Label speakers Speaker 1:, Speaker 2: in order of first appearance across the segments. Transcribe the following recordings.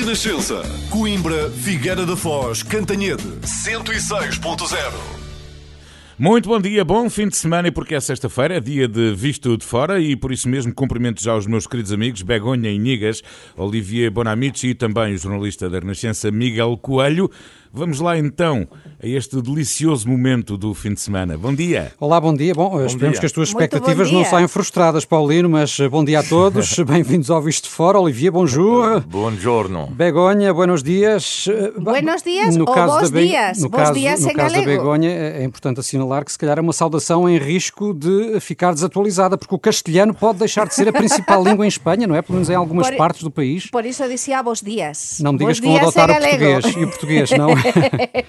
Speaker 1: Renascença. Coimbra, Figueira da Foz, Cantanhede. 106.0.
Speaker 2: Muito bom dia, bom fim de semana e porque é sexta-feira, é dia de Visto de Fora e por isso mesmo cumprimento já os meus queridos amigos Begonha e Nigas, Olivier Bonamici e também o jornalista da Renascença Miguel Coelho. Vamos lá então a este delicioso momento do fim de semana. Bom dia.
Speaker 3: Olá, bom dia. Bom, bom esperemos dia. que as tuas Muito expectativas não saiam frustradas, Paulino, mas eh, bom dia a todos. Bem-vindos ao Visto de Fora. Olivier, bonjour.
Speaker 4: Buongiorno.
Speaker 3: Begonha, buenos dias.
Speaker 5: Eh, buenos dias no caso bons da dias.
Speaker 3: No
Speaker 5: bons
Speaker 3: caso,
Speaker 5: dias
Speaker 3: no
Speaker 5: em
Speaker 3: caso da Begonha, é importante assinalar que se calhar é uma saudação em risco de ficar desatualizada, porque o castelhano pode deixar de ser a principal língua em Espanha, não é? Pelo menos em algumas
Speaker 5: Por-
Speaker 3: partes do país.
Speaker 5: Por isso eu dizia bons dias.
Speaker 3: Não me digas
Speaker 5: bons
Speaker 3: que vão
Speaker 5: dias
Speaker 3: adotar o
Speaker 5: galego.
Speaker 3: português e o português, não?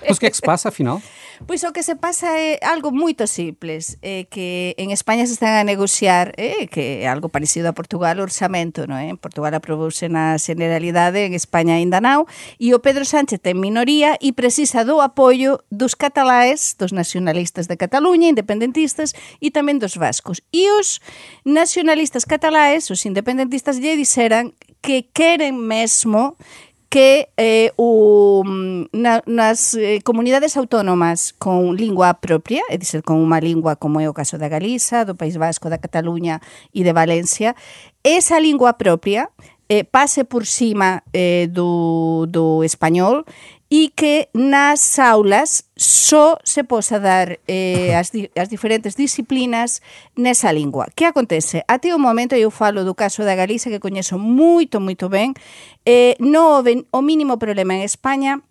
Speaker 3: pois que se pasa, afinal?
Speaker 5: Pois o que se pasa é algo moito simples, é que en España se están a negociar, é, que é algo parecido a Portugal, o orçamento, non é? En Portugal aprobouse na generalidade, en España aínda non, e o Pedro Sánchez ten minoría e precisa do apoio dos cataláes, dos nacionalistas de Cataluña, independentistas e tamén dos vascos. E os nacionalistas cataláes, os independentistas, lle diseran que queren mesmo que eh, o, na, nas eh, comunidades autónomas con lingua propia, é dizer, con unha lingua como é o caso da Galiza, do País Vasco, da Cataluña e de Valencia, esa lingua propia eh, pase por cima eh, do, do español e que nas aulas só se posa dar eh, as, di as diferentes disciplinas nesa lingua. Que acontece? Até o momento, eu falo do caso da Galiza que coñezo moito, moito ben, eh, non houve o mínimo problema en España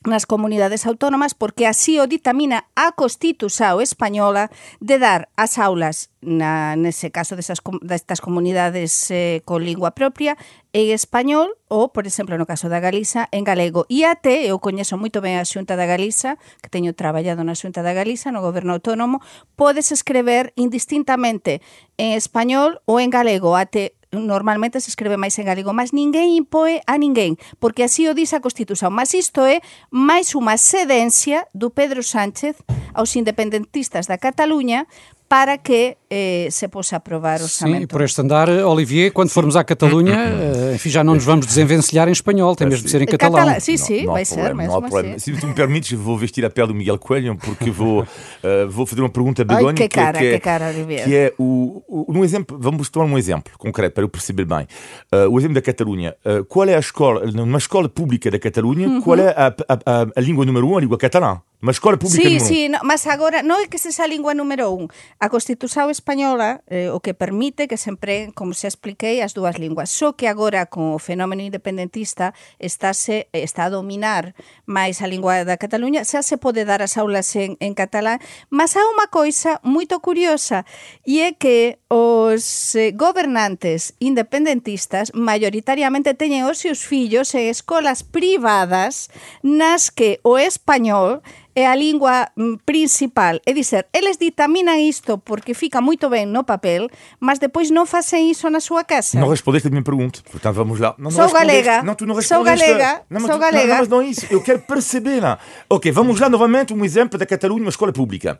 Speaker 5: nas comunidades autónomas porque así o ditamina a Constitución española de dar as aulas, na, nese caso desas, destas comunidades eh, con lingua propia, en español ou, por exemplo, no caso da Galiza, en galego. E até, eu coñezo moito ben a Xunta da Galiza, que teño traballado na Xunta da Galiza, no Goberno Autónomo, podes escrever indistintamente en español ou en galego, até normalmente se escribe máis en galego, mas ninguén impoe a ninguén, porque así o diz a Constitución. Mas isto é máis unha sedencia do Pedro Sánchez aos independentistas da Cataluña para que eh, se possa aprovar o
Speaker 3: Sim, e
Speaker 5: orçamento.
Speaker 3: por este andar, Olivier, quando formos à Catalunha, eh, enfim, já não nos vamos desenvencilhar em espanhol, tem mesmo de ser em catalão.
Speaker 5: Catalã, sim, sim,
Speaker 4: Não há
Speaker 5: vai ser
Speaker 4: problema, não há
Speaker 5: mesmo
Speaker 4: problema.
Speaker 5: assim.
Speaker 4: Se tu me permites, vou vestir a pele do Miguel Coelho porque vou, eh, vou fazer uma pergunta a Begonha.
Speaker 5: que cara,
Speaker 4: é,
Speaker 5: que cara, Olivier.
Speaker 4: Que é o, o, um exemplo, vamos tomar um exemplo concreto para eu perceber bem. Eh, o exemplo da Catalunha. Eh, qual é a escola, numa escola pública da Catalunha,
Speaker 5: Uhum.
Speaker 4: qual é a, a, a, a língua número um, a língua catalã? Uma escola pública
Speaker 5: Sí,
Speaker 4: número
Speaker 5: sí, no, mas agora non é que sexa a lingua número un. A Constitución española eh, o que permite que se empreguen, como se expliquei, as dúas linguas. Só que agora, con o fenómeno independentista, estáse, está a dominar máis a lingua da Cataluña, xa se pode dar as aulas en, en catalán, mas há unha coisa moito curiosa, e é que os eh, gobernantes independentistas maioritariamente teñen os seus fillos en escolas privadas nas que o español é a lingua mm, principal. É dizer, eles ditaminan isto porque fica moito ben no papel, mas depois non facen iso na súa casa.
Speaker 4: Não respondeste a minha pergunta, portanto vamos lá. Não, não
Speaker 5: Sou galega.
Speaker 4: Não, tu não
Speaker 5: Sou galega.
Speaker 4: Não,
Speaker 5: Sou
Speaker 4: tu-
Speaker 5: galega.
Speaker 4: Não, mas não é isso. Eu quero perceber. Ok, vamos lá novamente um exemplo da Catalunha, uma escola pública.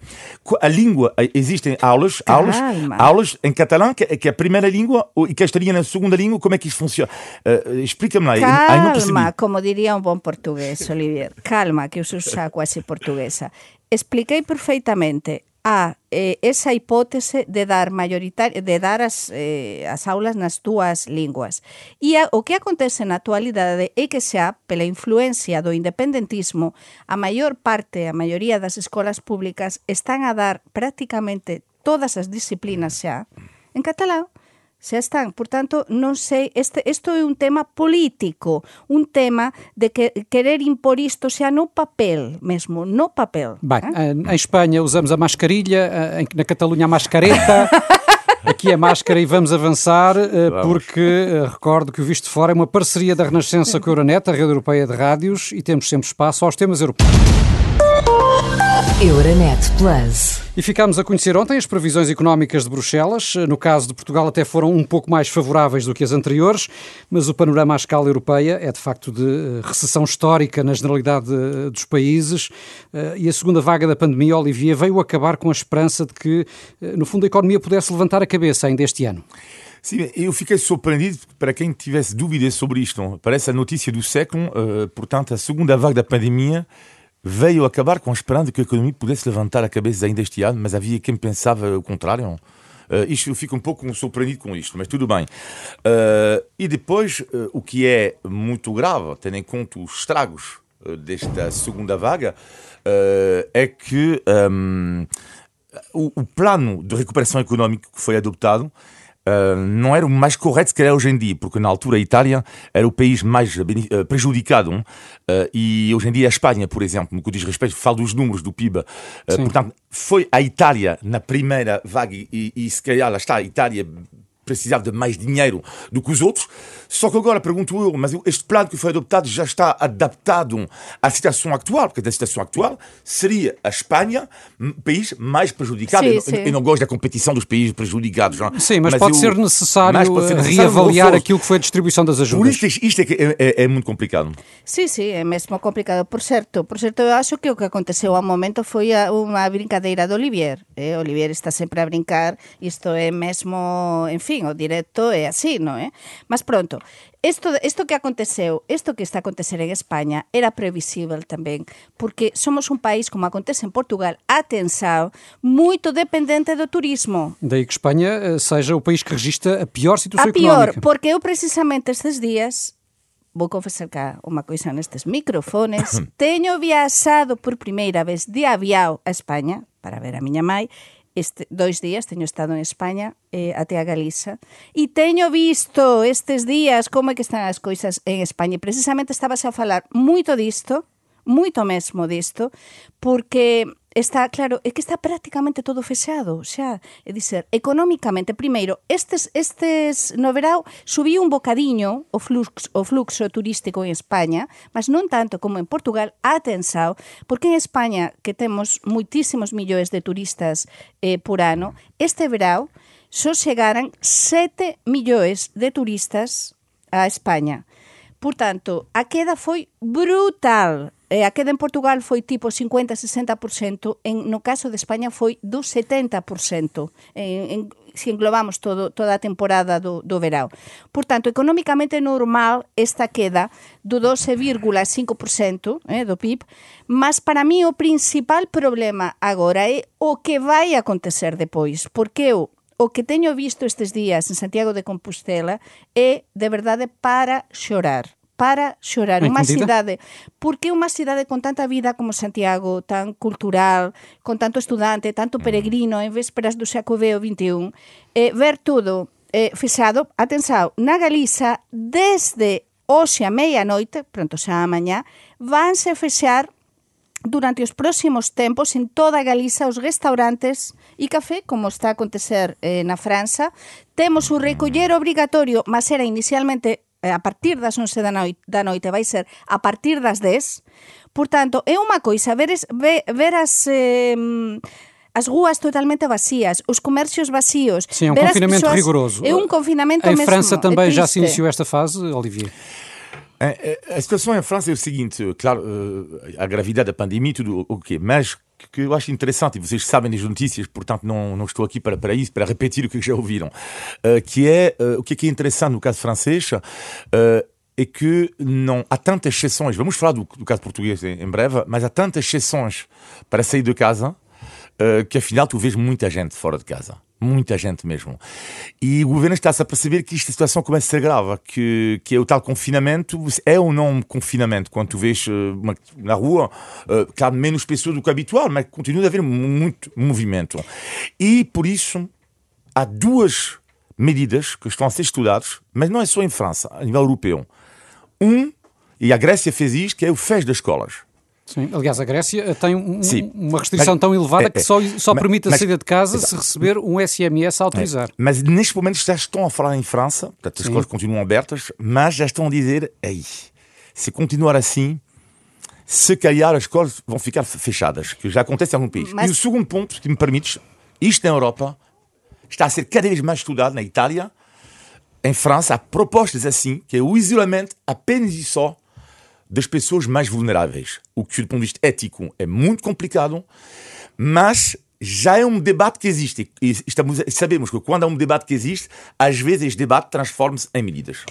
Speaker 4: A língua, eh, existem aulas, aulas,
Speaker 5: Calma.
Speaker 4: aulas em catalão, que, que é a primeira língua, e que estaria na segunda língua, como é que isso funciona? Eh, Explica-me lá. Não.
Speaker 5: Calma, como diría un bon portugués, Olivier. Calma, que eu sou xa quase portuguesa. Expliquei perfeitamente a eh, esa hipótese de dar mayoritaria, de dar as, eh, as aulas nas dúas linguas. E a, o que acontece na actualidade é que xa, pela influencia do independentismo, a maior parte, a maioría das escolas públicas están a dar prácticamente todas as disciplinas xa en catalán. Xa están, por tanto, non sei, este, isto é un tema político, un tema de que, querer impor isto xa no papel mesmo, no papel.
Speaker 3: Bem,
Speaker 5: eh?
Speaker 3: em Espanha usamos a mascarilha, em- na Catalunha a mascareta. Aqui a máscara e vamos avançar, eh, porque eh, recordo que o Visto de Fora é uma parceria da Renascença com a Euronet, a rede europeia de rádios, e temos sempre espaço aos temas europeus.
Speaker 6: Euronet Plus.
Speaker 3: E ficámos a conhecer ontem as previsões económicas de Bruxelas. No caso de Portugal, até foram um pouco mais favoráveis do que as anteriores, mas o panorama à escala europeia é de facto de eh, recessão histórica na generalidade eh, dos países. Eh, E a segunda vaga da pandemia, Olivier, veio acabar com a esperança de que, no fundo, a economia pudesse levantar a cabeça ainda este ano.
Speaker 4: Sim, eu fiquei surpreendido para quem tivesse dúvidas sobre isto. Parece a notícia do século, portanto, a segunda vaga da pandemia veio acabar com de que a economia pudesse levantar a cabeça ainda este ano, mas havia quem pensava o contrário. Uh, isto, eu fico um pouco surpreendido com isto, mas tudo bem. Uh, e depois, uh, o que é muito grave, tendo em conta os estragos desta segunda vaga, é que um, o, o plano de recuperação económica que foi adotado Uh, não era o mais correto que era hoje em dia, porque na altura a Itália era o país mais uh, prejudicado uh, e hoje em dia a Espanha, por exemplo, no que diz respeito, falo dos números do PIB. portanto, foi a Itália na primeira vaga e, e se calhar lá está, a Itália precisava de mais dinheiro do que os outros. Só que agora pergunto eu, mas este plano que foi adoptado já está adaptado à situação atual? Porque a situação atual seria a Espanha, país mais prejudicado. Sim, eu, sim. eu, não gosto da competição dos países prejudicados. Não?
Speaker 3: Sim, mas, mas pode, eu, ser necessário pode ser eh, necessário reavaliar aquilo que foi a distribuição das ajudas.
Speaker 4: Por isto, isto é, é, é, é, muito complicado.
Speaker 5: Sim, sim, é mesmo complicado. Por certo, por certo, eu acho que o que aconteceu ao momento foi uma brincadeira de Olivier. Eh? Olivier está sempre a brincar, isto é mesmo, enfim, o directo é así, non é? Mas pronto, Isto, isto que aconteceu, isto que está a acontecer en España era previsível tamén, porque somos un país, como acontece en Portugal, atensao, moito dependente do turismo.
Speaker 3: Daí que Espanha eh, seja o país que registra a pior situação
Speaker 5: a pior, económica. porque eu precisamente estes días vou confesar cá unha coisa nestes microfones, teño viaxado por primeira vez de aviao a España para ver a miña mai este, dois días teño estado en España eh, até a Galiza e teño visto estes días como é que están as coisas en España. E precisamente estabas a falar moito disto moito mesmo disto porque está claro, é que está prácticamente todo fechado, xa, é dizer, económicamente, primeiro, estes estes no verao subiu un bocadiño o fluxo o fluxo turístico en España, mas non tanto como en Portugal, atensao, porque en España que temos muitísimos millóns de turistas eh, por ano, este verao só chegaran 7 millóns de turistas a España. Por tanto, a queda foi brutal eh, a queda en Portugal foi tipo 50-60%, en, no caso de España foi do 70%, en, en, se englobamos todo, toda a temporada do, do verão. Por tanto, económicamente normal esta queda do 12,5% eh, do PIB, mas para mí o principal problema agora é o que vai acontecer depois, porque o que teño visto estes días en Santiago de Compostela é de verdade para xorar para xorar. Unha cidade, porque unha cidade con tanta vida como Santiago, tan cultural, con tanto estudante, tanto mm. peregrino en vésperas do Xacobeo 21, eh, ver todo eh, fixado, atenção, na Galiza, desde hoxe a meia-noite, pronto xa a mañá, vanse fechar durante os próximos tempos en toda a Galiza os restaurantes e café, como está a acontecer eh, na França. Temos o recoller obrigatorio, mas era inicialmente a partir das 11 da noite, da noite vai ser a partir das 10. Portanto, é unha coisa ver, ver, ver as... Eh, as ruas totalmente vacías, os comercios vacíos.
Speaker 3: Sim, é um confinamento pessoas, rigoroso.
Speaker 5: É um confinamento
Speaker 3: Em
Speaker 5: mesmo,
Speaker 3: França também é já se iniciou esta fase, Olivier?
Speaker 4: A situação em França é o seguinte, claro, a gravidade da pandemia, tudo o okay, mas que eu acho interessante, e vocês sabem das notícias, portanto não, não estou aqui para, para isso, para repetir o que já ouviram, uh, que é uh, o que é, que é interessante no caso francês, uh, é que não há tantas exceções, vamos falar do, do caso português em, em, breve, mas há tantas exceções para sair de casa que afinal tu vês muita gente fora de casa. Muita gente mesmo. E o governo está-se a perceber que esta situação começa a ser grave, que, que é o tal confinamento, é ou não um confinamento, quando tu vês uh, uma, na rua, uh, claro, menos pessoas do que habitual, mas continua a haver muito movimento. E por isso há duas medidas que estão a ser estudadas, mas não é só em França, a nível europeu. Um, e a Grécia fez isto, que é o fecho das escolas.
Speaker 3: Sim, aliás, a Grécia tem um, uma restrição mas, tão elevada é, que só, só mas, permite a saída de casa se receber um SMS a autorizar. É,
Speaker 4: mas neste momento já estão a falar em França, portanto as escolas continuam abertas, mas já estão a dizer, aí, se continuar assim, se calhar as escolas vão ficar fechadas, que já acontece em algum país. Mas... E o segundo ponto, que me permites, isto na Europa está a ser cada vez mais estudado na Itália, em França, há propostas assim, que é o isolamento apenas e só das pessoas mais vulneráveis. O que, do ponto de vista ético, é muito complicado, mas já é um debate que existe. E estamos, sabemos que quando há um debate que existe, às vezes esse debate transforma-se em medidas.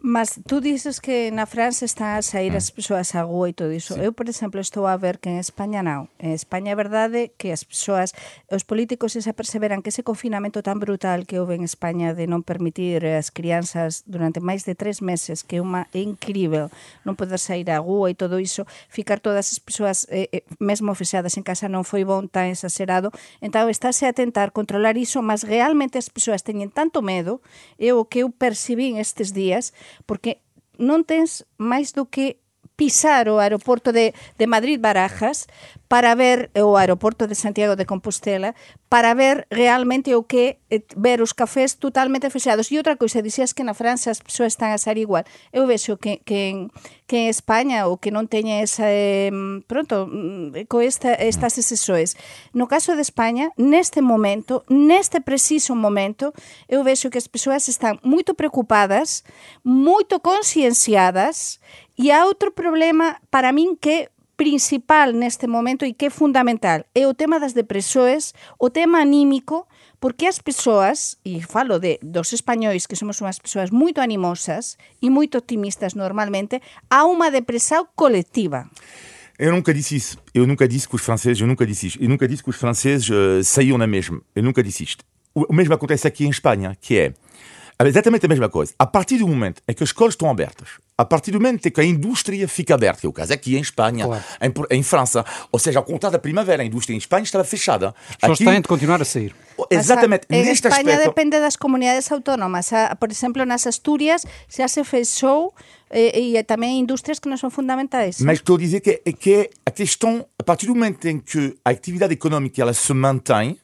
Speaker 5: Mas tú dices que na França están a sair as mm. persoas á rua e todo iso. Sí. Eu, por exemplo, estou a ver que en España non. En España é verdade que as persoas, os políticos se perseveran que ese confinamento tan brutal que houve en España de non permitir as crianzas durante máis de tres meses, que é unha é incrível non poder sair á rua e todo iso, ficar todas as persoas eh, eh, mesmo fixadas en casa non foi bon tan exagerado. Entao, estáse a tentar controlar iso, mas realmente as persoas teñen tanto medo, eu o que eu percibín estes días, porque non tens máis do que pisar o aeroporto de, de Madrid Barajas para ver o aeroporto de Santiago de Compostela para ver realmente o que eh, ver os cafés totalmente fechados. E outra coisa, dixías que na França as persoas están a ser igual. Eu vexo que, que, en, que en España o que non teña esa eh, pronto, mm, co esta, estas excesoes. No caso de España, neste momento, neste preciso momento, eu vexo que as persoas están moito preocupadas, moito concienciadas e há outro problema para min que principal neste momento e que é fundamental é o tema das depresoes, o tema anímico, porque as persoas, e falo de dos españois que somos unhas persoas moito animosas e moito optimistas normalmente, há unha depressão coletiva.
Speaker 4: Eu nunca disse isso. Eu nunca disse que os franceses, eu nunca disse isto. Eu nunca disse que os franceses uh, saíam na mesma. Eu nunca disse isto. O mesmo acontece aqui em Espanha, que é exatamente a mesma coisa. A partir do momento em que as escolas estão abertas, a partir do momento em que a indústria fica aberta, que é o caso aqui em Espanha, claro. em, em, França, ou seja, ao contrário da primavera, a indústria em Espanha estava fechada.
Speaker 3: As pessoas aqui, têm de continuar a sair.
Speaker 4: Exatamente.
Speaker 5: En neste España aspecto... depende das comunidades autónomas. Por exemplo, nas Asturias xa se fechou e, e também indústrias que não são fundamentais.
Speaker 4: Mas estou a dizer que, que a questão, a partir do momento em que a atividade económica ela se mantém,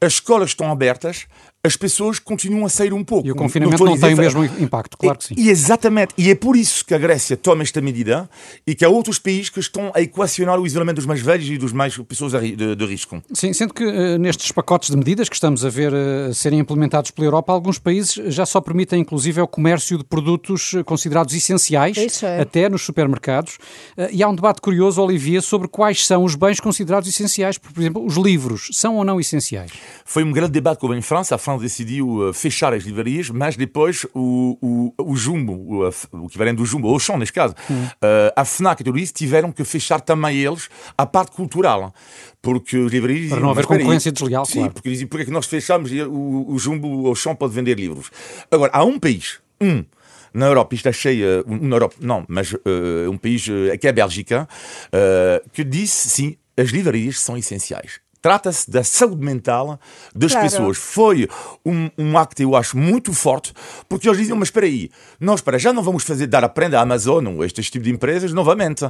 Speaker 4: as escolas estão abertas, as pessoas continuam a sair um pouco.
Speaker 3: E o confinamento não, não tem o mesmo impacto, claro que sim.
Speaker 4: E, exatamente, e é por isso que a Grécia toma esta medida e que há outros países que estão a equacionar o isolamento dos mais velhos e dos mais pessoas de, de risco.
Speaker 3: Sim, sendo que uh, nestes pacotes de medidas que estamos a ver uh, serem implementados pela Europa, alguns países já só permitem inclusive o comércio de produtos eh, considerados essenciais, é. até nos supermercados. Uh, e há um debate curioso, Olivia, sobre quais são os bens considerados essenciais. Por exemplo, os livros são ou não essenciais?
Speaker 4: Foi um grande debate que houve em França. Decidiu fechar as livrarias, mas depois o, o, o Jumbo, o, o equivalente do Jumbo, o Chão neste caso, hum. a FNAC e tudo isso tiveram que fechar também eles a parte cultural. Porque os livrarias...
Speaker 3: Para não haver concorrência desleal,
Speaker 4: sim,
Speaker 3: claro.
Speaker 4: porque dizem, porque é que nós fechamos o, o Jumbo, o Chão pode vender livros. Agora, há um país, um, na Europa, isto é cheia, na Europa, não, mas uh, um país uh, que é a Bélgica, uh, que disse, sim, as livrarias são essenciais. Trata-se da saúde mental das claro. pessoas. Foi um, um, acto, eu acho, muito forte, porque eles diziam: Mas espera aí, nós para já não vamos fazer dar a prenda à Amazon ou este tipo de empresas novamente.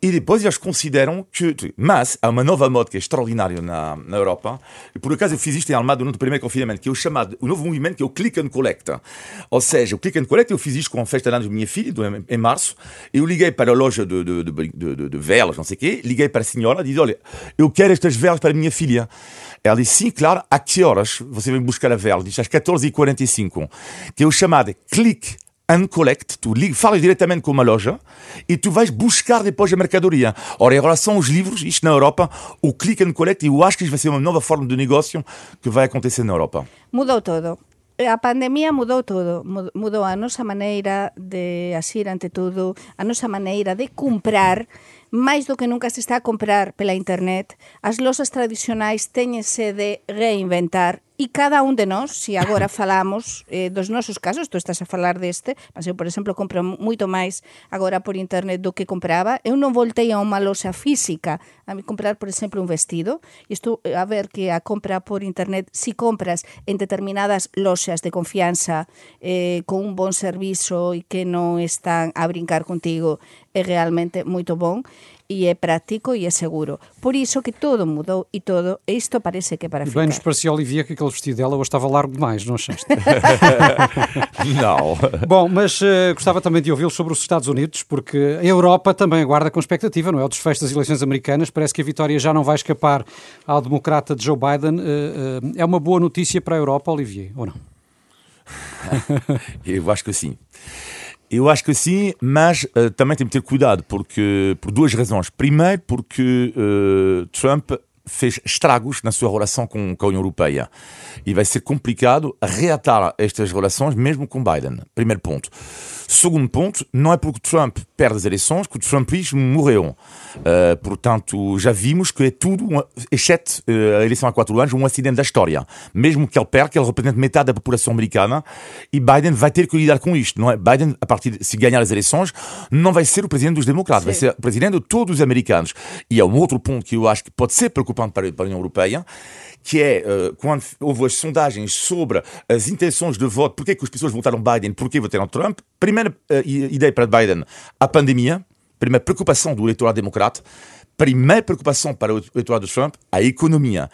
Speaker 4: E depois eles consideram que. Mas há uma nova moda que é extraordinária na, na Europa. E por acaso eu fiz isto em Almada no primeiro confinamento, que é o chamado, o novo movimento que é o Click and Collect. Ou seja, o Click and Collect, eu fiz isto com a festa de anos da minha filha, em março. Eu liguei para a loja de, de, de, de, de velas, não sei o quê, liguei para a senhora disse: Olha, eu quero estas velas para minha filha. Ela disse, sim, claro, a que horas você vem buscar a vela? Diz, às 14h45, que é o chamado click and collect, tu falas diretamente com uma loja e tu vais buscar depois a mercadoria. Ora, em relação aos livros, isto na Europa, o click and collect, eu acho que isto vai ser uma nova forma de negócio que vai acontecer na Europa.
Speaker 5: Mudou todo. A pandemia mudou todo, mudou a nosa maneira de asir ante todo, a nosa maneira de comprar, máis do que nunca se está a comprar pela internet, as loxas tradicionais teñense de reinventar E cada un de nós, se agora falamos eh, dos nosos casos, tú estás a falar deste, mas eu, por exemplo, compro moito máis agora por internet do que compraba. Eu non voltei a unha loxa física a me comprar, por exemplo, un vestido. E estou a ver que a compra por internet, si compras en determinadas loxas de confianza eh, con un bon servizo e que non están a brincar contigo, é realmente moito bon e é práctico e é seguro. Por iso que todo mudou e todo, e isto parece que é para
Speaker 3: e
Speaker 5: ficar.
Speaker 3: bem nos parecia, Olivia, que aquele vestido dela hoje estava largo demais, não achaste?
Speaker 4: não.
Speaker 3: Bom, mas uh, gostava também de ouvi-lo sobre os Estados Unidos, porque a Europa também aguarda com expectativa, não é? O desfecho das eleições americanas, parece que a vitória já não vai escapar ao democrata Joe Biden. Uh, uh, é uma boa notícia para a Europa, Olivier, ou não?
Speaker 4: Eu acho que sim. Eu acho que sim, mas uh, também tem que ter cuidado porque por duas razões. Primeiro, porque uh, Trump fez estragos na sua relação com, com a União Europeia. E vai ser complicado reatar estas relações mesmo com Biden. Primeiro ponto. Segundo ponto, não é porque Trump perde as eleições que o Trumpismo morreu. Uh, portanto, já vimos que é tudo, exceto uh, a eleição há quatro anos, um acidente da história. Mesmo que ele perca, ele representa metade da população americana e Biden vai ter que lidar com isto. Não é? Biden, a partir de, se ganhar as eleições, não vai ser o presidente dos democratas, Sim. vai ser o presidente de todos os americanos. E é um outro ponto que eu acho que pode ser preocupante para, para a União Europeia, que é quando houve as sondagens sobre as intenções de voto, porque é que as pessoas votaram Biden, porque votaram Trump. Primeira ideia para Biden, a pandemia. Primeira preocupação do eleitorado democrata. Primeira preocupação para o eleitorado de Trump, a economia.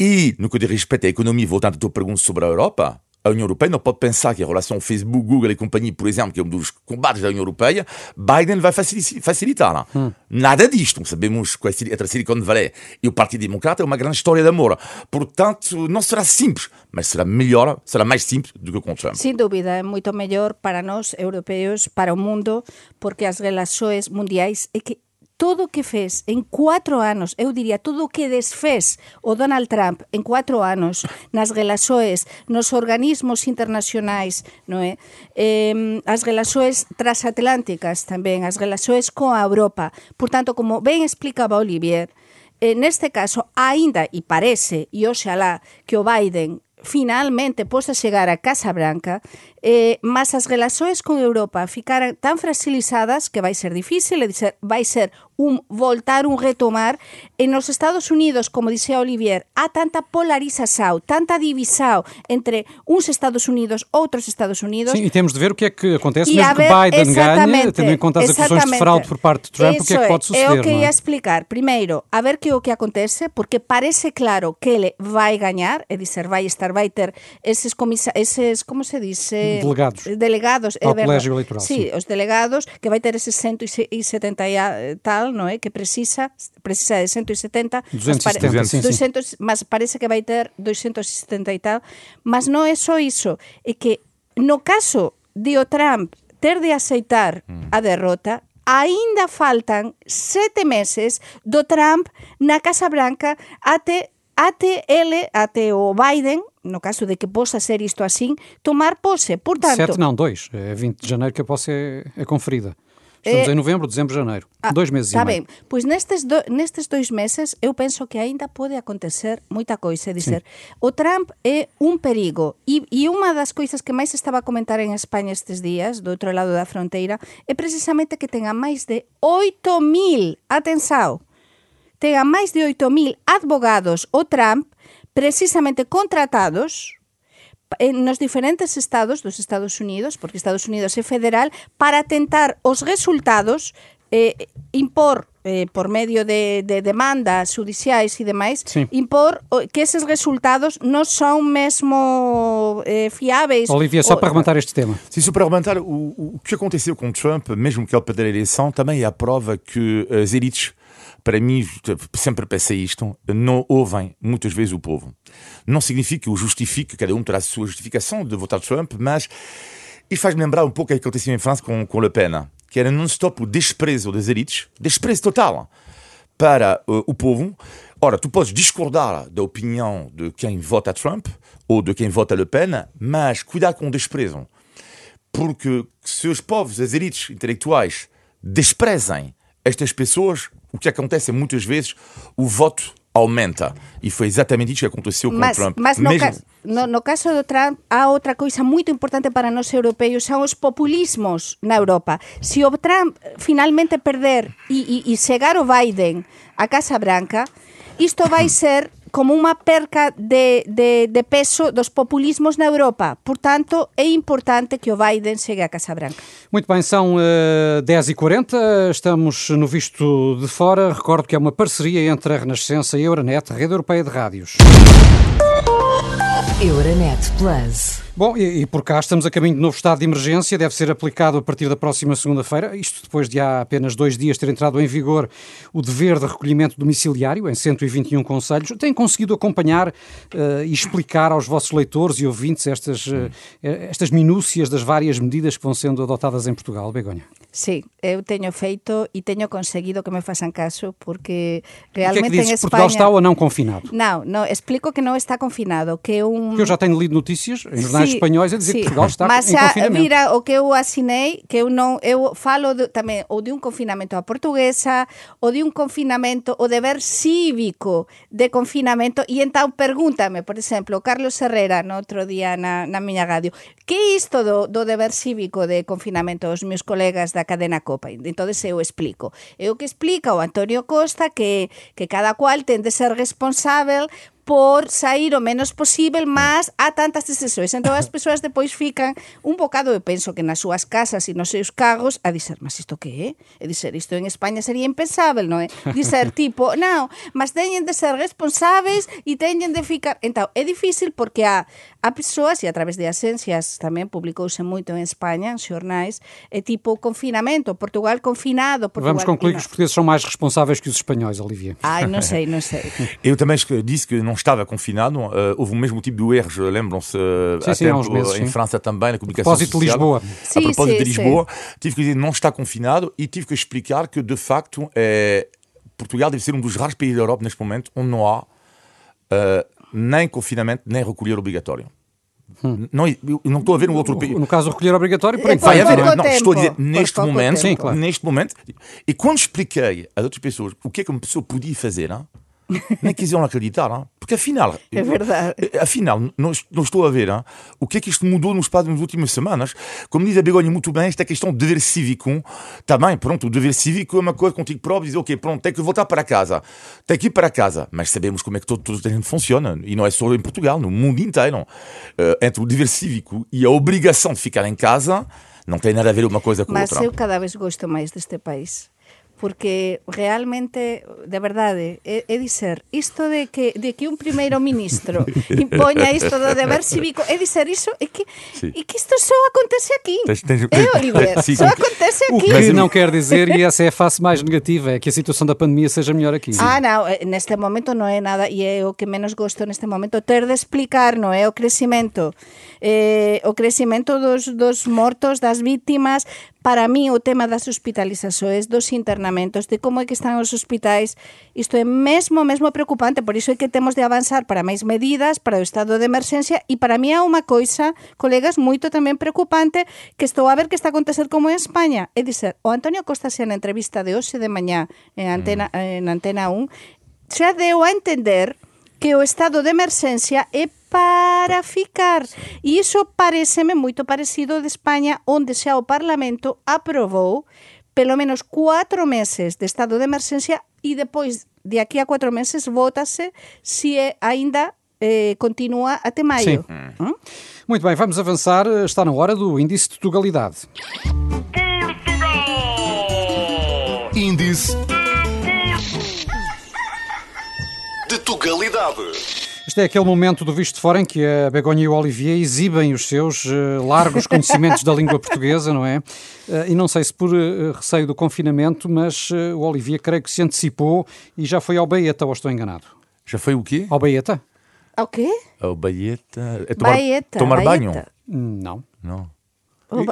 Speaker 4: E, no que diz respeito à economia, voltando à tua pergunta sobre a Europa, a União Europeia não pode pensar que em relação ao Facebook, Google e companhia, por exemplo, que é um dos combates da União Europeia, Biden vai facilitar. Hum. Nada disto. Sabemos que entre a Silicon Valley e o Partido Democrata é uma grande história de amor. Portanto, não será simples, mas será melhor, será mais simples do que com Trump.
Speaker 5: Sem dúvida, é muito melhor para nós, europeus, para o mundo, porque as relações mundiais é que todo o que fez en cuatro anos, eu diría, todo o que desfez o Donald Trump en cuatro anos nas relaxoes, nos organismos internacionais, non é? Eh, as relaxoes transatlánticas tamén, as relaxoes coa Europa. Por tanto, como ben explicaba Olivier, eh, neste caso, aínda, e parece, e oxalá, que o Biden finalmente possa chegar a Casa Branca, eh, mas as relações con Europa ficaran tan fragilizadas que vai ser difícil, vai ser un voltar, un retomar. En os Estados Unidos, como dixía Olivier, há tanta polarização, tanta divisão entre uns Estados Unidos, outros Estados Unidos.
Speaker 3: Sim, e temos de ver o que é que acontece, e mesmo que Biden ganhe, tendo em conta as acusações de fraude por parte de Trump, o que é que pode suceder.
Speaker 5: É o que
Speaker 3: ia
Speaker 5: é? explicar. Primeiro, a ver que o que acontece, porque parece claro que ele vai ganhar, é dizer, vai estar, vai ter esses comissários, esses, como se dice?
Speaker 3: Delegados.
Speaker 5: Delegados,
Speaker 3: é Ao colégio eleitoral.
Speaker 5: Sim, os delegados, que vai ter esses 170 e tal, non é? Que precisa precisa de 170,
Speaker 3: 270, mas, pare, sim, 200,
Speaker 5: sim. mas parece que vai ter 270 e tal, mas non é só iso, é que no caso de o Trump ter de aceitar mm. a derrota, aínda faltan sete meses do Trump na Casa Branca até até ele, até o Biden, no caso de que possa ser isto assim, tomar posse. Portanto,
Speaker 3: Sete não, dois. É 20 de janeiro que a posse é, é conferida. Estamos é... em novembro, dezembro, janeiro. Ah, dois meses
Speaker 5: tá
Speaker 3: e
Speaker 5: meio. bem. Pois nestes, do, nestes dois meses eu penso que ainda pode acontecer muita coisa. É dizer, Sim. o Trump é um perigo. E, e uma das coisas que mais estava a comentar em Espanha estes dias, do outro lado da fronteira, é precisamente que tenha mais de 8 mil, atenção, tenha máis de 8.000 advogados o Trump precisamente contratados nos diferentes estados dos Estados Unidos, porque Estados Unidos é federal, para tentar os resultados eh, impor eh, por medio de, de demandas judiciais e demais, sí. impor que esses resultados non son mesmo eh, fiáveis.
Speaker 3: Olivia, só para rematar este tema.
Speaker 4: Sim, só para rematar, o, o que aconteceu com Trump, mesmo que ele perder a eleição, também é a prova que as elites para mim, sempre pensei isto, não ouvem muitas vezes o povo. Não significa que o justifique, cada um terá a sua justificação de votar Trump, mas isso faz-me lembrar um pouco o que aconteceu em França com, com Le Pen, que era non-stop o desprezo das elites, desprezo total para uh, o povo. Ora, tu podes discordar da opinião de quem vota Trump ou de quem vota Le Pen, mas cuidar com o desprezo. Porque se os povos, as elites intelectuais, desprezem estas pessoas, o que acontece muitas vezes o voto aumenta. E foi exatamente isso que aconteceu com
Speaker 5: mas,
Speaker 4: Trump.
Speaker 5: Mas no, Mesmo... ca no, no, caso do Trump, há outra coisa muito importante para nós europeus, são os populismos na Europa. Se o Trump finalmente perder e, e, e chegar o Biden à Casa Branca, isto vai ser como unha perca de, de, de peso dos populismos na Europa. Portanto, é importante que o Biden chegue à Casa Branca.
Speaker 3: Muito bem, são uh, eh, 10h40, estamos no Visto de Fora. Recordo que é uma parceria entre a Renascença e a Euronet, Rede Europeia de Rádios. Euronet Plus. Bom, e, e, por cá estamos a caminho de novo estado de emergência, deve ser aplicado a partir da próxima segunda-feira, isto depois de há apenas dois dias ter entrado em vigor o dever de recolhimento domiciliário em 121 conselhos. Tem conseguido acompanhar uh, e explicar aos vossos leitores e ouvintes estas, uh, estas minúcias das várias medidas que vão sendo adotadas em Portugal, Begonha?
Speaker 5: Sí, eu teño feito e teño conseguido que me façan caso porque
Speaker 3: O que é
Speaker 5: realmente
Speaker 3: que dizes?
Speaker 5: en
Speaker 3: que Portugal
Speaker 5: España
Speaker 3: está ou não confinado?
Speaker 5: Não, não, explico que não está confinado, que é um
Speaker 3: Porque eu já tenho lido notícias em jornais
Speaker 5: Sí,
Speaker 3: espanhóis a dizer
Speaker 5: sí.
Speaker 3: que Portugal está
Speaker 5: Mas
Speaker 3: em
Speaker 5: a-
Speaker 3: confinamento.
Speaker 5: mira, o que eu asinei, que eu non eu falo de, tamén ou de un confinamento a portuguesa, ou de un confinamento, o deber cívico de confinamento, e entón pregúntame, por exemplo, Carlos Herrera, no outro día na, na miña radio, que é isto do, do deber cívico de confinamento os meus colegas da cadena Copa? Entonces eu explico. É o que explica o Antonio Costa que, que cada cual ten de ser responsável por sair o menos posible, mas há tantas exceções. Entón as persoas depois fican un bocado, eu penso que nas súas casas e nos seus cargos, a dizer, mas isto que é? E dizer, isto en España sería impensável, non é? Dizer, tipo, non, mas teñen de ser responsáveis e teñen de ficar... Entón, é difícil porque há, há persoas, e a través de asencias tamén publicouse moito en España, en xornais, é tipo confinamento, Portugal confinado, Portugal...
Speaker 3: Vamos concluir que os portugueses são mais responsáveis que os espanhóis, Olivia.
Speaker 5: Ai, non sei, non sei.
Speaker 4: Eu também disse que não estava confinado. eh, houve o mesmo tipo de erros, lembram-se, eh,
Speaker 3: meses,
Speaker 4: em
Speaker 3: sim.
Speaker 4: França também, na comunicação
Speaker 3: Propósito de
Speaker 4: social.
Speaker 3: Lisboa.
Speaker 5: Sim,
Speaker 4: a propósito
Speaker 5: sim,
Speaker 4: de
Speaker 5: sim.
Speaker 4: Lisboa, tive que dizer não está confinado e tive que explicar que, de facto, é, Portugal deve ser um dos raros países da Europa neste momento onde não há eh, nem confinamento, nem recolher obrigatório. Não, eu não estou a ver um outro país.
Speaker 3: No caso, recolher obrigatório, por
Speaker 5: É,
Speaker 3: enquanto.
Speaker 4: Vai haver, não,
Speaker 5: tempo,
Speaker 4: estou a dizer
Speaker 5: por
Speaker 4: neste momento.
Speaker 3: Sim, claro.
Speaker 4: neste momento, e quando expliquei a outras pessoas o que é que uma pessoa podia fazer, hein, nem quiseram acreditar, hein, porque afinal,
Speaker 5: É verdade.
Speaker 4: afinal, não, não estou a ver hein, o que é que isto mudou no espaço das últimas semanas. Como diz a Begonha muito bem, esta questão de dever cívico, também, pronto, o dever cívico é uma coisa contigo próprio, dizer, ok, pronto, tem que voltar para casa, tem que ir para casa, mas sabemos como é que todo, todo gente funciona, e não é só em Portugal, no mundo inteiro. Eh, entre o dever cívico e a obrigação de ficar em casa, não tem nada a ver uma coisa com a
Speaker 5: Mas
Speaker 4: outra.
Speaker 5: eu cada vez gosto máis deste país porque realmente, de verdade, é, é dizer, isto de que, de que un primeiro ministro impoña isto do deber cívico, é dizer, iso, é que,
Speaker 4: Sí.
Speaker 5: é que isto só acontece aquí.
Speaker 4: Tens- tens-
Speaker 5: É, Oliver,
Speaker 4: Sim.
Speaker 5: só acontece
Speaker 3: O
Speaker 5: aquí.
Speaker 3: que não quer dizer, e essa é a face mais negativa, é que a situação da pandemia seja melhor aqui.
Speaker 5: Ah, non, eh, neste momento non é nada e é o que menos gosto neste momento ter de explicar, non é o crecimento eh, o crecimento dos, dos mortos, das víctimas para mí o tema das hospitalizações, dos internamentos, de como é que están os hospitais isto é mesmo, mesmo preocupante. Por iso é que temos de avanzar para máis medidas para o estado de emerxencia e para mí é unha coisa, colegas, moito tamén preocupante que estou a ver que está a acontecer como en España. É dizer, o Antonio Costa xa na entrevista de hoxe de mañá en Antena, en Antena 1 xa deu a entender que o estado de emerxencia é para ficar. E iso pareceme moito parecido de España, onde xa o Parlamento aprobou pelo menos cuatro meses de estado de emerxencia e depois de aquí a cuatro meses vótase se é aínda eh, continúa até maio.
Speaker 3: Sim.
Speaker 5: Hum?
Speaker 3: Muito bem, vamos avançar. Está na hora do índice de tugalidade.
Speaker 1: Índice de Tugalidade.
Speaker 3: Este é aquele momento do Visto de Fora em que a Begonha e o Olivier exibem os seus eh, largos conhecimentos da língua portuguesa, não é? Eh, e não sei se por eh, receio do confinamento, mas o Olivier creio que se antecipou e já foi ao Baeta, ou estou enganado?
Speaker 4: Já foi o quê?
Speaker 3: Ao Baeta?
Speaker 5: O quê?
Speaker 4: O Baeta. É tomar,
Speaker 5: Baeta,
Speaker 4: tomar banho?
Speaker 5: baeta.
Speaker 3: Hum, Não.
Speaker 4: Não.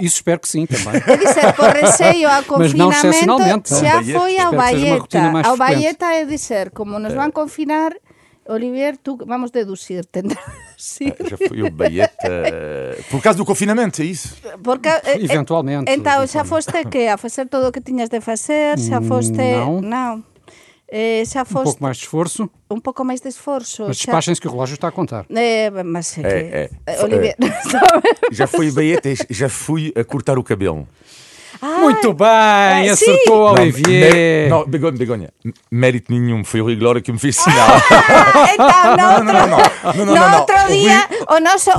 Speaker 3: Isso espero que sim também.
Speaker 5: É dizer, por receio ao
Speaker 3: Mas não
Speaker 5: confinamento,
Speaker 3: excepcionalmente.
Speaker 5: xa
Speaker 4: Baeta.
Speaker 5: foi ao Baeta. Ao. Baeta é dizer, como nos van confinar, Olivier, tú, vamos deducir, tendrás sí.
Speaker 4: Já foi o Baeta. Por causa do confinamento, é isso?
Speaker 5: Porque, eh,
Speaker 3: Eventualmente,
Speaker 5: Então,
Speaker 3: eventualmente.
Speaker 5: foste que a facer todo o que tiñas de facer, xa foste...
Speaker 3: não.
Speaker 5: Não. Eh, xa
Speaker 3: Um
Speaker 5: foste
Speaker 3: pouco mais de esforço,
Speaker 5: un pouco máis de esforzo.
Speaker 3: mas
Speaker 5: xa-
Speaker 3: despachem-se que o relógio está a contar.
Speaker 5: Eh, mas é que...
Speaker 4: É, é.
Speaker 5: Eh, Olivier,
Speaker 4: Já foi o Baeta, já fui a cortar o cabelo.
Speaker 3: Muito bem,
Speaker 5: Ah, sim.
Speaker 3: acertou,
Speaker 4: Não,
Speaker 3: Olivier.
Speaker 4: Não, Begonha, Begonha, mérito nenhum, foi o Rui Glória que me fez sinal.
Speaker 5: então, no outro,
Speaker 4: não, não, não, não,
Speaker 5: no
Speaker 4: não.
Speaker 5: outro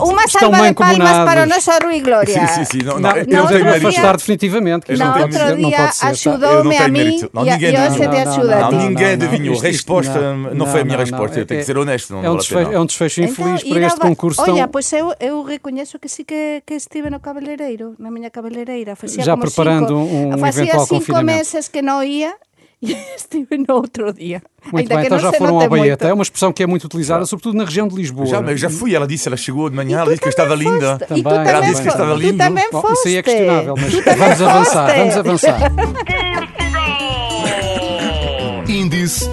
Speaker 4: o
Speaker 5: unha
Speaker 3: Estão
Speaker 5: salva de palmas para o noso Rui Gloria.
Speaker 4: Sim, sim, sim. Não,
Speaker 3: Não,
Speaker 4: não,
Speaker 3: eu
Speaker 4: não tenho
Speaker 5: dia-
Speaker 4: mérito.
Speaker 3: afastar definitivamente. que
Speaker 4: não
Speaker 3: não,
Speaker 4: tenho-
Speaker 5: outro
Speaker 3: não
Speaker 5: axudoume
Speaker 4: não
Speaker 5: a
Speaker 4: mérito. Não,
Speaker 5: e
Speaker 4: ninguém-
Speaker 5: e hoxe
Speaker 4: não,
Speaker 5: te
Speaker 3: não,
Speaker 5: axuda
Speaker 4: Não,
Speaker 5: a ti.
Speaker 4: ninguém adivinhou. Resposta
Speaker 3: não,
Speaker 4: não foi a minha
Speaker 3: não,
Speaker 4: resposta.
Speaker 3: não,
Speaker 4: Eu tenho
Speaker 3: é-
Speaker 4: que ser honesto. Não
Speaker 3: É um, desfecho, é um desfecho infeliz
Speaker 5: Então,
Speaker 3: para
Speaker 5: ir
Speaker 3: este concurso.
Speaker 5: Olha, pois eu, recoñezo que sí que, que estive no cabeleireiro, na miña cabeleireira. Facía
Speaker 3: Já
Speaker 5: como
Speaker 3: preparando
Speaker 5: cinco,
Speaker 3: um
Speaker 5: facía
Speaker 3: eventual
Speaker 5: cinco
Speaker 3: confinamento.
Speaker 5: meses que non ia e estive no outro dia.
Speaker 3: Muito
Speaker 5: Ainda
Speaker 3: bem,
Speaker 5: que
Speaker 3: então
Speaker 5: não
Speaker 3: já foram à Baeta.
Speaker 5: muito.
Speaker 3: É uma expressão que é muito utilizada, sobretudo na região de Lisboa.
Speaker 4: Já, mas já fui, ela disse, ela chegou de manhã, ela disse que eu estava linda.
Speaker 5: foste. E tu
Speaker 3: Também. Ela disse que
Speaker 5: foste.
Speaker 4: estava
Speaker 5: Tu
Speaker 4: lindo.
Speaker 5: também
Speaker 3: Bom,
Speaker 5: foste.
Speaker 3: isso aí é questionável, mas vamos avançar, vamos avançar.
Speaker 1: Índice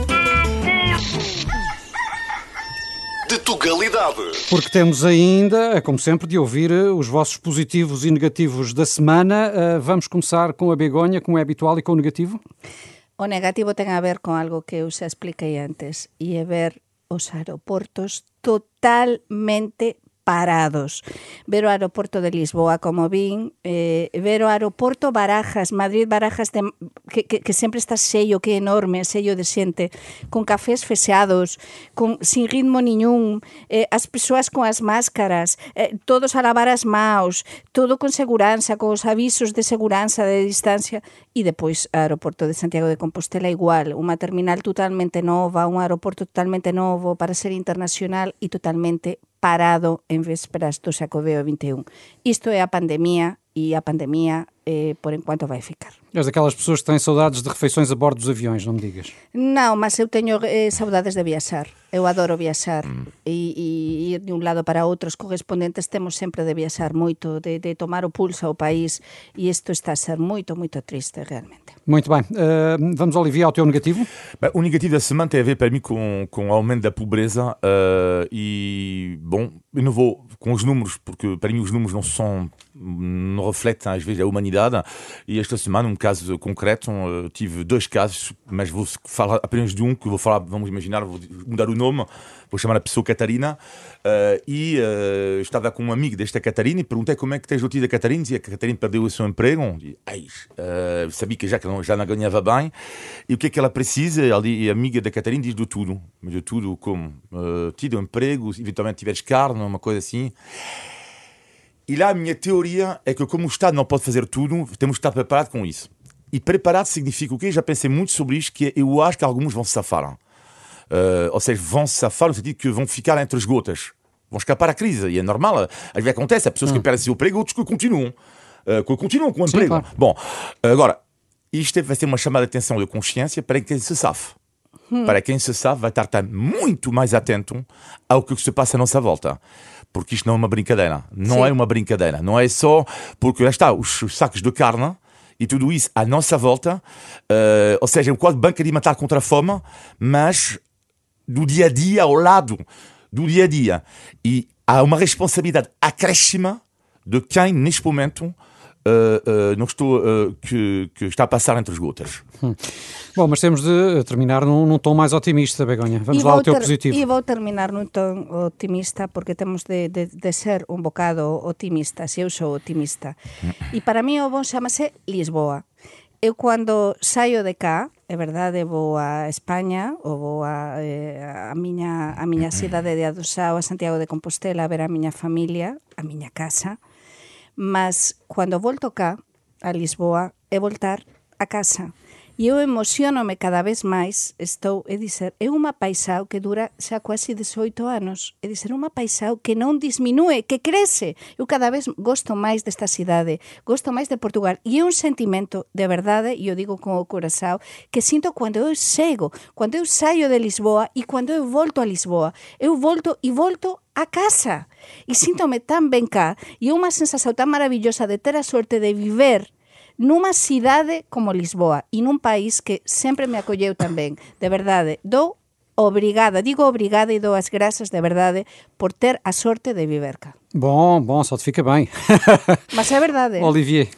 Speaker 1: de Tugalidade.
Speaker 3: Porque temos ainda, como sempre, de ouvir eh, os vossos positivos e negativos da semana. Eh, Vamos começar com a Begonha, como é habitual, e com o negativo?
Speaker 5: O negativo ten a ver con algo que eu xa expliquei antes e é ver os aeroportos totalmente parados. Ver o aeroporto de Lisboa como vin, eh, ver o aeroporto Barajas, Madrid Barajas que, que, que sempre está sello, que enorme, sello de xente, con cafés feseados, con, sin ritmo niñún, eh, as persoas con as máscaras, eh, todos a lavar as maus, todo con seguranza, con os avisos de seguranza, de distancia, e depois o aeroporto de Santiago de Compostela igual, unha terminal totalmente nova, un aeroporto totalmente novo para ser internacional e totalmente parado en vésperas do Sacobeo 21. Isto é a pandemia e a pandemia eh, por enquanto vai ficar.
Speaker 3: És daquelas pessoas que têm saudades de refeições a bordo dos aviões, não me digas.
Speaker 5: Non, mas eu teño eh, saudades de viaxar. Eu adoro viaxar e, e ir de un lado para outro. Os correspondentes temos sempre de viaxar moito, de, de tomar o pulso ao país e isto está a ser moito, moito triste realmente.
Speaker 3: Muito bem. Eh, vamos, Olivia, ao teu negativo.
Speaker 4: Bem, o negativo da semana tem a ver para mim com, com o aumento da pobreza eh, e, bom, eu não vou com os números, porque para mim os números não são, não refletem às vezes a humanidade. E esta semana, um caso concreto, eh, tive dois casos, mas vou falar apenas de um, que vou falar, vamos imaginar, vou mudar o nome, vou chamar a pessoa Catarina eh, e eh, estava com um amigo desta Catarina e perguntei como é que tens notícia da Catarina, dizia que a Catarina perdeu o seu emprego, e, ai, eh, sabia que já, que não- já não ganhava bem, e o que é que ela precisa? Di- a amiga da Catarina diz de tudo, de tudo como uh, tido emprego, eventualmente tiveres carne, uma coisa assim. E lá a minha teoria é que como o Estado não pode fazer tudo, temos que estar preparado com isso. E preparado significa o quê? Já pensei muito sobre isto, que eu acho que alguns vão se safar. Uh, ou seja, vão se safar no sentido que vão ficar entre as gotas. Vão escapar à crise. E é normal. Às vezes acontece. Há pessoas que perdem o seu emprego, outros que continuam. Uh, que continuam com o
Speaker 3: Sim,
Speaker 4: emprego.
Speaker 3: claro.
Speaker 4: Bom, agora, isto vai ser uma chamada de atenção de consciência para quem se safe. Para quem se sabe, vai estar, muito mais atento ao que se passa à nossa volta. Porque isto não é uma brincadeira. Não
Speaker 5: Sim.
Speaker 4: é uma brincadeira. Não é só porque lá está os, os sacos de carne e tudo isso à nossa volta. eh, ou seja, é um quadro banco alimentar contra a fome, mas do dia a dia ao lado do dia a dia. E há uma responsabilidade acréscima de quem, neste momento, eh, eh, não estou, eh, que, que está a passar entre as gotas.
Speaker 3: Bom, mas temos de terminar num, num tom mais otimista, Begonha. Vamos
Speaker 5: E
Speaker 3: lá ao teu positivo.
Speaker 5: E vou terminar nun ton optimista porque temos de, de, de ser un bocado optimistas. Eu sou optimista. E para mí o bon chamase Lisboa. Eu cando saio de cá, é verdade, vou a España ou vou a, eh, a miña a miña cidade de Adosao, a Santiago de Compostela, a ver a miña familia, a miña casa, mas cando volto cá, a Lisboa, é voltar a casa. E eu emocionome cada vez máis, estou, é dizer, é unha paisao que dura xa quase 18 anos, é dizer, unha paisao que non disminúe, que crece. Eu cada vez gosto máis desta cidade, gosto máis de Portugal, e é un sentimento de verdade, e eu digo con o corazao, que sinto cando eu chego, cando eu saio de Lisboa e cando eu volto a Lisboa. Eu volto e volto a casa. E síntome tan ben cá, e é unha sensación tan maravillosa de ter a sorte de viver nunha cidade como Lisboa e nun país que sempre me acolleu tamén. De verdade, dou obrigada, digo obrigada e dou as grazas de verdade por ter a sorte de viver cá.
Speaker 3: Bom, bom, só te fica bem.
Speaker 5: Mas é verdade.
Speaker 3: Olivier,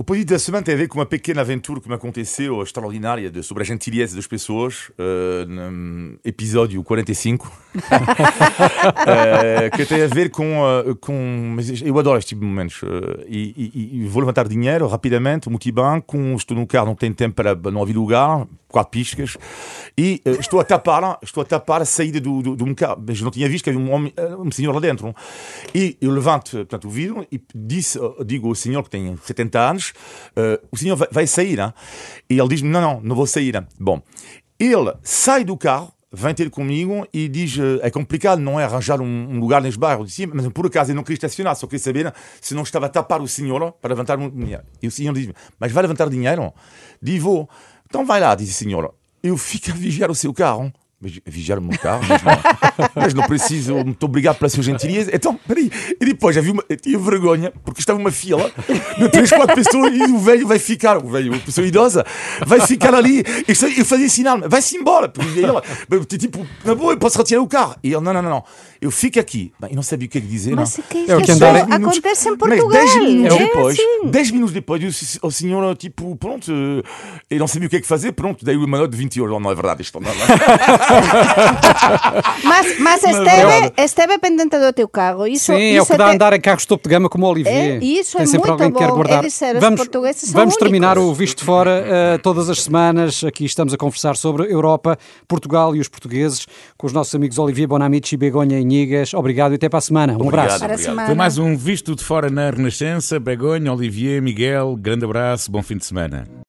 Speaker 4: O positivo da semana tem a ver com uma pequena aventura que me aconteceu, extraordinária, de, sobre a gentileza das pessoas, uh, no episódio 45, uh, que tem a ver com, uh, com. Eu adoro este tipo de momentos. E, e, e vou levantar dinheiro rapidamente, multibanco, estou no carro, não tenho tempo para. não havia lugar, quatro piscas, e uh, estou a tapar, estou a tapar a saída do, do, de um carro. Mas não tinha visto que havia um, homem, uh, um senhor lá dentro. E eu levanto portanto, o vidro e disse, digo ao senhor que tem 70 anos, uh, o senhor vai, vai sair. Hein? E ele diz-me, não, não, não vou sair. Hein? Bom, ele sai do carro, vem ter comigo e diz, é complicado, não é arranjar um, um lugar neste bairro. Eu disse, mas por acaso eu não queria estacionar, só queria saber se não estava a tapar o senhor para levantar dinheiro. E o senhor diz-me, mas vai levantar dinheiro? Diz, vou. Então vai lá, disse a senhora. Eu fico a vigiar o seu carro. Mas vigiar o meu carro, mas não, mas não preciso, muito obrigado pela sua gentileza. Então, peraí. E depois já vi uma, eu tinha vergonha, porque estava uma fila de três, quatro pessoas e o velho vai ficar, o velho, a pessoa idosa, vai ficar ali. E eu fazia sinal, vai-se embora. Porque ele, tipo, na boa, eu posso retirar o carro. E ele, não, não, não, não, eu fico aqui. Bem, eu não sabia o que é que dizer.
Speaker 5: Mas
Speaker 4: não.
Speaker 5: que
Speaker 3: É o que
Speaker 5: isso
Speaker 3: andar-
Speaker 5: acontece em
Speaker 4: Mas
Speaker 5: Portugal.
Speaker 4: 10 minutos
Speaker 5: é
Speaker 4: depois,
Speaker 5: assim.
Speaker 4: 10 minutos depois, o, o senhor, tipo, pronto, eh, ele não sabia o que é que fazer, pronto, dei uma nota de 20 euros. Não é verdade, isto não, não.
Speaker 5: Mas, mas esteve, esteve pendente do teu carro. Isso,
Speaker 3: Sim, é o
Speaker 5: isso
Speaker 3: que dá a
Speaker 5: te-
Speaker 3: andar em carros topo de gama como o Olivier.
Speaker 5: É, isso
Speaker 3: Tem
Speaker 5: é
Speaker 3: sempre
Speaker 5: muito
Speaker 3: alguém que quer
Speaker 5: bom.
Speaker 3: guardar.
Speaker 5: É
Speaker 3: vamos
Speaker 5: portugueses são
Speaker 3: vamos terminar o Visto de Fora eh, todas as semanas. Aqui estamos a conversar sobre Europa, Portugal e os portugueses com os nossos amigos Olivier Bonamici, Begonha e Nigas. Obrigado e até para a semana. Um
Speaker 4: Obrigado.
Speaker 3: abraço.
Speaker 5: Para a
Speaker 4: Obrigado.
Speaker 5: semana.
Speaker 2: Foi mais um Visto de Fora na Renascença. Begonha, Olivier, Miguel, grande abraço, bom fim de semana.